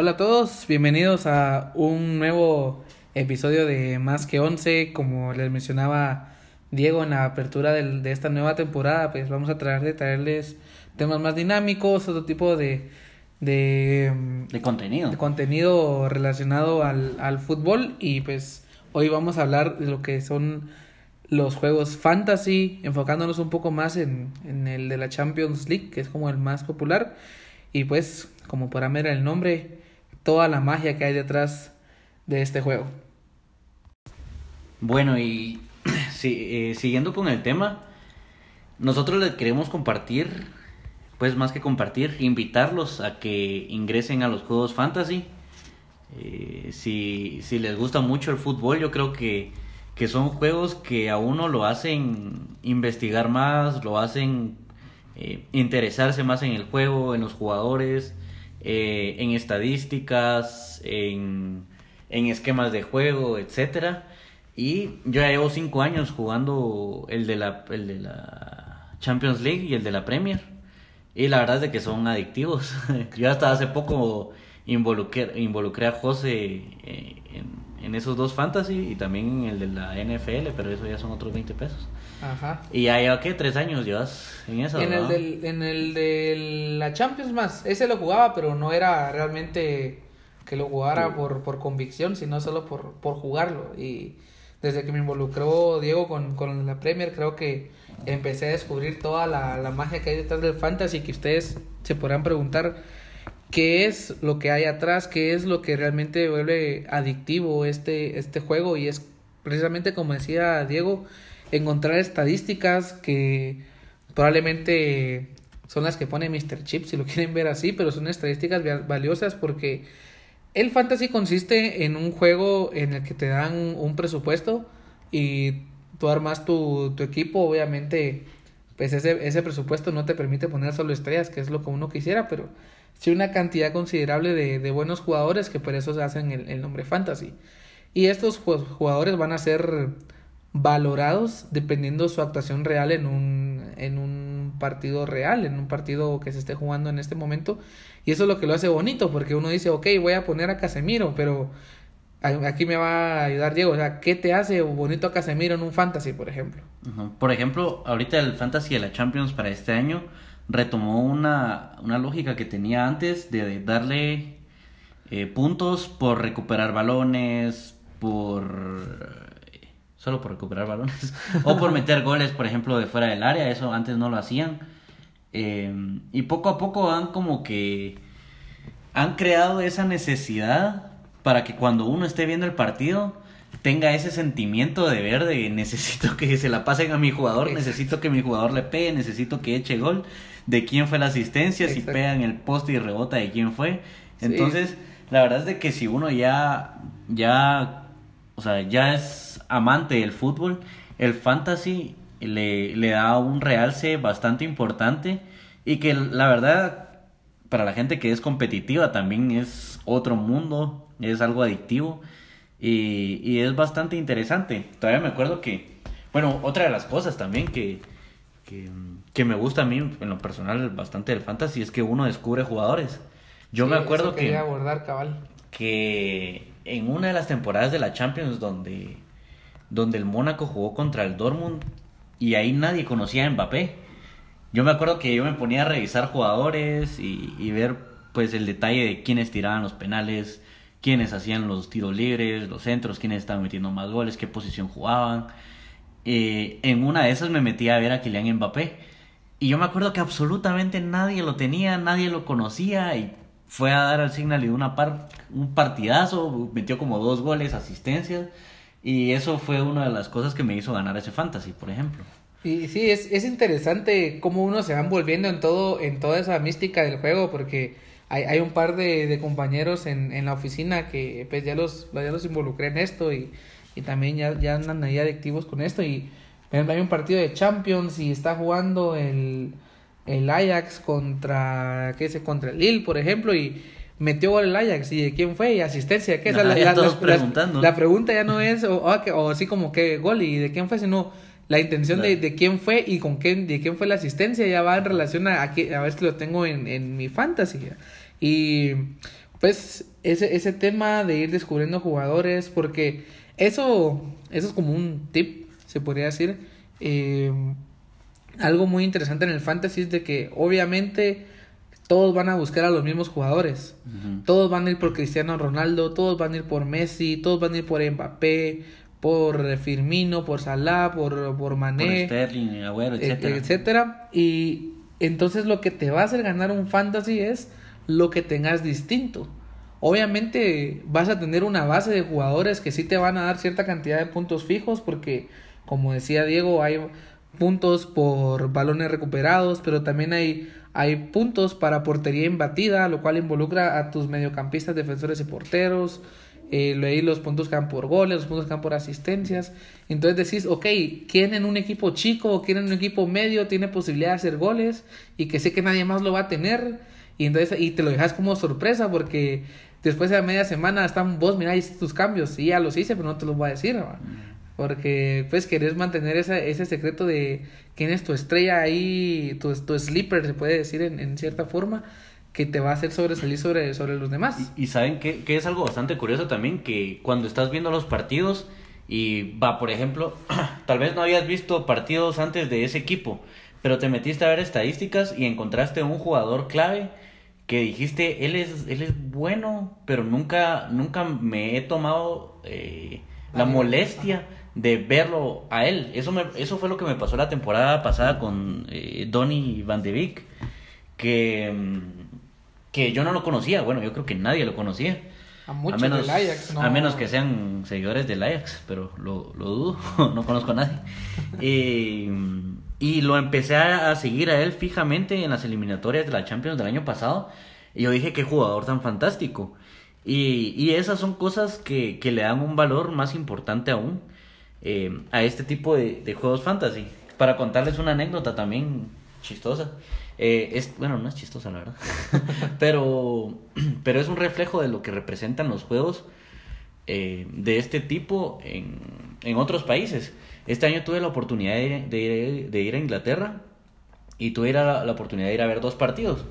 Hola a todos, bienvenidos a un nuevo episodio de Más que Once. Como les mencionaba Diego en la apertura del, de esta nueva temporada, pues vamos a tratar de traerles temas más dinámicos, otro tipo de, de, De contenido. de contenido relacionado al, al fútbol y pues hoy vamos a hablar de lo que son los juegos fantasy, enfocándonos un poco más en, en el de la Champions League, que es como el más popular, y pues, como podrán ver el nombre, toda la magia que hay detrás de este juego. Bueno, y sí, eh, siguiendo con el tema, nosotros les queremos compartir, pues más que compartir, invitarlos a que ingresen a los juegos fantasy. Eh, si, si les gusta mucho el fútbol, yo creo que, que son juegos que a uno lo hacen investigar más, lo hacen eh, interesarse más en el juego, en los jugadores, eh, en estadísticas, en, en esquemas de juego, etcétera. Y yo ya llevo cinco años jugando el de la, el de la Champions League y el de la Premier. Y la verdad es de que son adictivos. yo hasta hace poco involucré, involucré a José eh, en, en esos dos fantasy y también en el de la NFL, pero eso ya son otros 20 pesos. Ajá. Y ya lleva, ¿qué? ¿Tres años llevas en eso? En el, del, en el de la Champions más, ese lo jugaba, pero no era realmente que lo jugara por, por convicción, sino solo por, por jugarlo. Y desde que me involucró Diego con, con la Premier, creo que empecé a descubrir toda la, la magia que hay detrás del fantasy, que ustedes se podrán preguntar qué es lo que hay atrás, qué es lo que realmente vuelve adictivo este, este juego y es precisamente como decía Diego, encontrar estadísticas que probablemente son las que pone Mr. Chip, si lo quieren ver así, pero son estadísticas val- valiosas porque el fantasy consiste en un juego en el que te dan un presupuesto y tú armas tu, tu equipo, obviamente, pues ese, ese presupuesto no te permite poner solo estrellas, que es lo que uno quisiera, pero sí una cantidad considerable de, de buenos jugadores que por eso se hacen el, el nombre fantasy. Y estos ju- jugadores van a ser valorados dependiendo su actuación real en un, en un partido real, en un partido que se esté jugando en este momento. Y eso es lo que lo hace bonito, porque uno dice, ok, voy a poner a Casemiro, pero aquí me va a ayudar Diego. O sea, ¿qué te hace bonito a Casemiro en un fantasy, por ejemplo? Por ejemplo, ahorita el Fantasy de la Champions para este año retomó una, una lógica que tenía antes de darle eh, puntos por recuperar balones, por... solo por recuperar balones, o por meter goles, por ejemplo, de fuera del área, eso antes no lo hacían. Eh, y poco a poco han como que han creado esa necesidad para que cuando uno esté viendo el partido tenga ese sentimiento de ver de necesito que se la pasen a mi jugador, Exacto. necesito que mi jugador le pegue, necesito que eche gol, de quién fue la asistencia, si Exacto. pega en el poste y rebota de quién fue. Sí. Entonces, la verdad es de que si uno ya ya o sea, ya es amante del fútbol, el fantasy le, le da un realce bastante importante y que la verdad para la gente que es competitiva también es otro mundo, es algo adictivo y, y es bastante interesante. Todavía me acuerdo que, bueno, otra de las cosas también que, que, que me gusta a mí en lo personal bastante del fantasy es que uno descubre jugadores. Yo Sí, me acuerdo que abordar cabal. que en una de las temporadas de la Champions donde, donde el Mónaco jugó contra el Dortmund y ahí nadie conocía a Mbappé. Yo me acuerdo que yo me ponía a revisar jugadores y, y ver pues el detalle de quiénes tiraban los penales, quiénes hacían los tiros libres, los centros, quiénes estaban metiendo más goles, qué posición jugaban. Eh, en una de esas me metí a ver a Kylian Mbappé y yo me acuerdo que absolutamente nadie lo tenía, nadie lo conocía y fue a dar al Signal y una par, un partidazo, metió como dos goles, asistencias y eso fue una de las cosas que me hizo ganar ese fantasy, por ejemplo. Y sí, es, es interesante cómo uno se va envolviendo en todo, en toda esa mística del juego, porque hay, hay un par de, de compañeros en, en la oficina que pues ya los, ya los involucré en esto y, y también ya, ya andan ahí adictivos con esto. Y hay un partido de Champions y está jugando el, el Ajax contra, ¿qué sé? contra el Lille, por ejemplo, y metió gol el Ajax. Y de quién fue y asistencia qué ya todos la- preguntando. la pregunta ya no es o, o que- o así como que gol y de quién fue sino la intención de, de quién fue y con quién de quién fue la asistencia. Ya va en relación a, a, que- a ver si lo tengo en, en mi fantasy y pues ese, ese tema de ir descubriendo jugadores, porque eso, eso es como un tip, se podría decir. Eh, algo muy interesante en el fantasy es de que obviamente todos van a buscar a los mismos jugadores. Todos van a ir por Cristiano Ronaldo, todos van a ir por Messi, todos van a ir por Mbappé, por Firmino, por Salah, por, por Mané, por Sterling, Agüero, e- etcétera. etcétera. Y entonces lo que te va a hacer ganar un fantasy es lo que tengas distinto. Obviamente vas a tener una base de jugadores que sí te van a dar cierta cantidad de puntos fijos porque, como decía Diego, hay puntos por balones recuperados, pero también hay, hay puntos para portería imbatida, lo cual involucra a tus mediocampistas, defensores y porteros. Eh, los puntos que dan por goles, los puntos que dan por asistencias. Entonces decís, ok, ¿quién en un equipo chico quién en un equipo medio tiene posibilidad de hacer goles y que sé que nadie más lo va a tener? Y entonces y te lo dejas como sorpresa porque después de la media semana están vos, mira, hiciste tus cambios. Sí, ya los hice, pero no te los voy a decir. ¿va? Porque pues querés mantener esa, ese secreto de quién es tu estrella ahí, tu, tu sleeper, se puede decir en, en cierta forma que te va a hacer sobresalir sobre, sobre los demás. Y, y saben que, que, es algo bastante curioso también, que cuando estás viendo los partidos y va, por ejemplo, tal vez no habías visto partidos antes de ese equipo, pero te metiste a ver estadísticas y encontraste un jugador clave que dijiste, él es, él es bueno, pero nunca, nunca me he tomado eh, la molestia de verlo a él. Eso, me, eso fue lo que me pasó la temporada pasada con eh, Donny Van de Beek, que que yo no lo conocía, bueno, yo creo que nadie lo conocía. A muchos a menos, del Ajax, no. A menos que sean seguidores del Ajax, pero lo, lo dudo, no conozco a nadie. y, y lo empecé a, seguir a él fijamente en las eliminatorias de la Champions del año pasado. Y yo dije, qué jugador tan fantástico. Y, y esas son cosas que, que, le dan un valor más importante aún eh, a este tipo de, de juegos fantasy. Para contarles una anécdota también chistosa. Eh, es, bueno, no es chistosa la verdad, pero, pero es un reflejo de lo que representan los juegos eh, de este tipo en, en, otros países. Este año tuve la oportunidad de ir, de, ir a Inglaterra y tuve la, la, oportunidad de ir a ver dos partidos.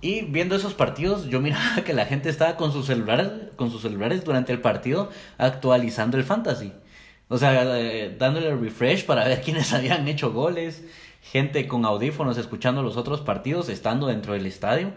Y viendo esos partidos, yo miraba que la gente estaba con sus celulares, con sus celulares durante el partido actualizando el fantasy. O sea, eh, dándole refresh para ver quiénes habían hecho goles, gente con audífonos escuchando los otros partidos estando dentro del estadio.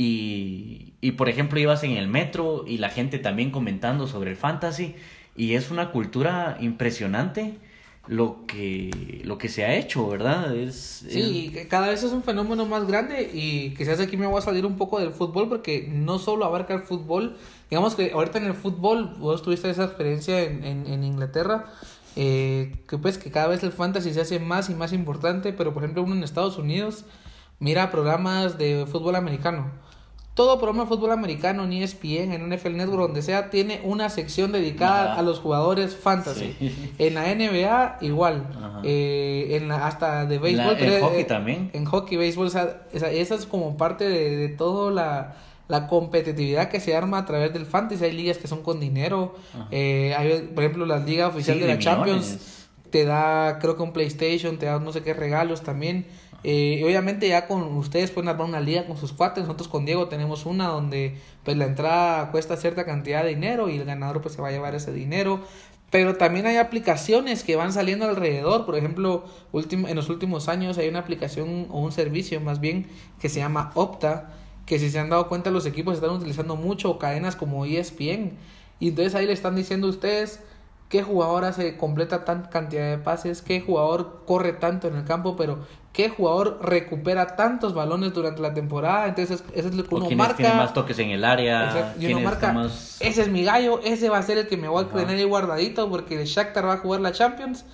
Y, y, por ejemplo ibas en el metro y la gente también comentando sobre el fantasy. Y es una cultura impresionante lo que, lo que se ha hecho, ¿verdad? Es, sí, es... cada vez es un fenómeno más grande y quizás aquí me voy a salir un poco del fútbol porque no solo abarca el fútbol, digamos que ahorita en el fútbol vos tuviste esa experiencia en, en, en Inglaterra, eh, que pues que cada vez el fantasy se hace más y más importante, pero por ejemplo uno en Estados Unidos mira programas de fútbol americano. Todo programa de fútbol americano, en ESPN, en NFL Network, donde sea, tiene una sección dedicada Ajá. a los jugadores fantasy. Sí. En la NBA, igual. Eh, en la, hasta de béisbol. La, en hockey también. En hockey, béisbol. O sea, esa, es como parte de, de toda la, la competitividad que se arma a través del fantasy. Hay ligas que son con dinero. Eh, hay, por ejemplo, la liga oficial Sí, de la Champions te da, creo que un PlayStation, te da no sé qué regalos también. Eh, obviamente ya con ustedes pueden armar una liga con sus cuates. Nosotros con Diego tenemos una donde pues la entrada cuesta cierta cantidad de dinero y el ganador pues se va a llevar ese dinero. Pero también hay aplicaciones que van saliendo alrededor. Por ejemplo, en los últimos años hay una aplicación o un servicio más bien que se llama Opta. Que si se han dado cuenta los equipos están utilizando mucho cadenas como ESPN. Y entonces ahí le están diciendo a ustedes qué jugador hace completa tanta cantidad de pases, qué jugador corre tanto en el campo, pero qué jugador recupera tantos balones durante la temporada. Entonces eso es lo que uno marca. tienen más toques en el área. Y uno marca, más- ese es mi gallo, ese va a ser el que me voy a tener ahí guardadito porque el Shakhtar va a jugar la Champions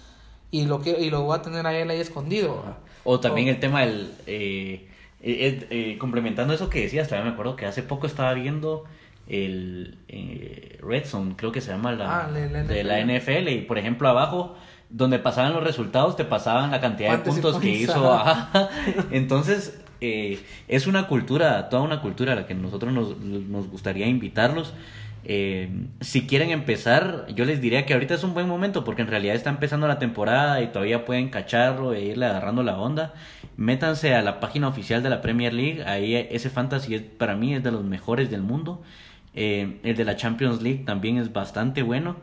y lo que y lo voy a tener ahí, ahí escondido. O también O- el tema del... eh, eh, eh, complementando eso que decías, también me acuerdo que hace poco estaba viendo el eh, Red Zone, creo que se llama la, Ah, la- la de la NFL. Y por ejemplo abajo, donde pasaban los resultados, te pasaban la cantidad de puntos que hizo. ajá. Entonces, eh, es una cultura, toda una cultura a la que nosotros nos, nos gustaría invitarlos. Eh, si quieren empezar, yo les diría que ahorita es un buen momento porque en realidad está empezando la temporada y todavía pueden cacharlo e irle agarrando la onda. Métanse a la página oficial de la Premier League, ahí ese fantasy es- para mí es de los mejores del mundo. Eh, el de la Champions League también es bastante bueno.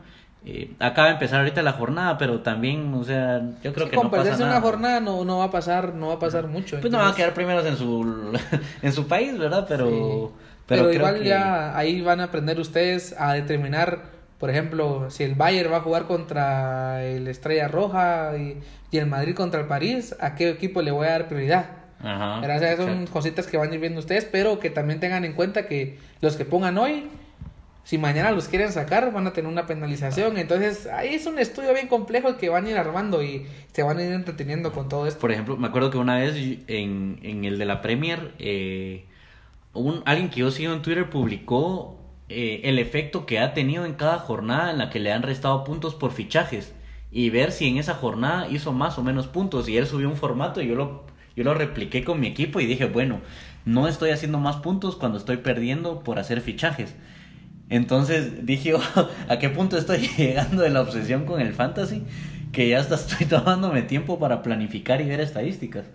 Eh, acaba de empezar ahorita la jornada, pero también, o sea, yo creo que con no pasa perderse nada. una jornada no, no va a pasar, no va a pasar mucho. Pues no van a quedar primeros en su en su país, ¿verdad? Pero Sí. pero, igual que- ya ahí van a aprender ustedes a determinar, por ejemplo, si el Bayern va a jugar contra el Estrella Roja y, y el Madrid contra el París, a qué equipo le voy a dar prioridad. Ajá. ¿Verdad? O sea, son exacto. cositas que van a ir viendo ustedes, pero que también tengan en cuenta que los que pongan hoy, si mañana los quieren sacar, van a tener una penalización. Entonces, ahí es un estudio bien complejo que van a ir armando y se van a ir entreteniendo con todo esto. Por ejemplo, me acuerdo que una vez en, en el de la Premier, eh, un, alguien que yo sigo en Twitter publicó eh, el efecto que ha tenido en cada jornada en la que le han restado puntos por fichajes y ver si en esa jornada hizo más o menos puntos. Y él subió un formato y yo lo, yo lo repliqué con mi equipo y dije, bueno, no estoy haciendo más puntos cuando estoy perdiendo por hacer fichajes. Entonces dije, "Oh, ¿a qué punto estoy llegando de la obsesión con el fantasy? Que ya hasta estoy tomándome tiempo para planificar y ver estadísticas.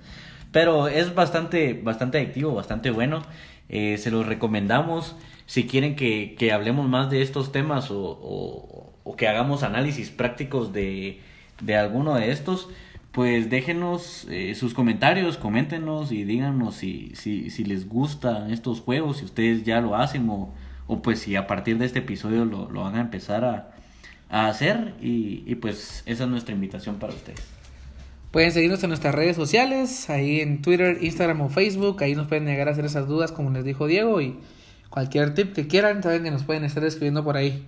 Pero es bastante, bastante adictivo, bastante bueno. Eh, se los recomendamos. Si quieren que, que hablemos más de estos temas o, o- o que hagamos análisis prácticos de, de alguno de estos, pues déjenos eh, sus comentarios, coméntenos y díganos si, si, si les gustan estos juegos, si ustedes ya lo hacen o, o pues si a partir de este episodio lo, lo van a empezar a, a hacer y, y pues esa es nuestra invitación para ustedes. Pueden seguirnos en nuestras redes sociales, ahí en Twitter, Instagram o Facebook. Ahí nos pueden llegar a hacer esas dudas, como les dijo Diego. Y cualquier tip que quieran, saben que nos pueden estar escribiendo por ahí.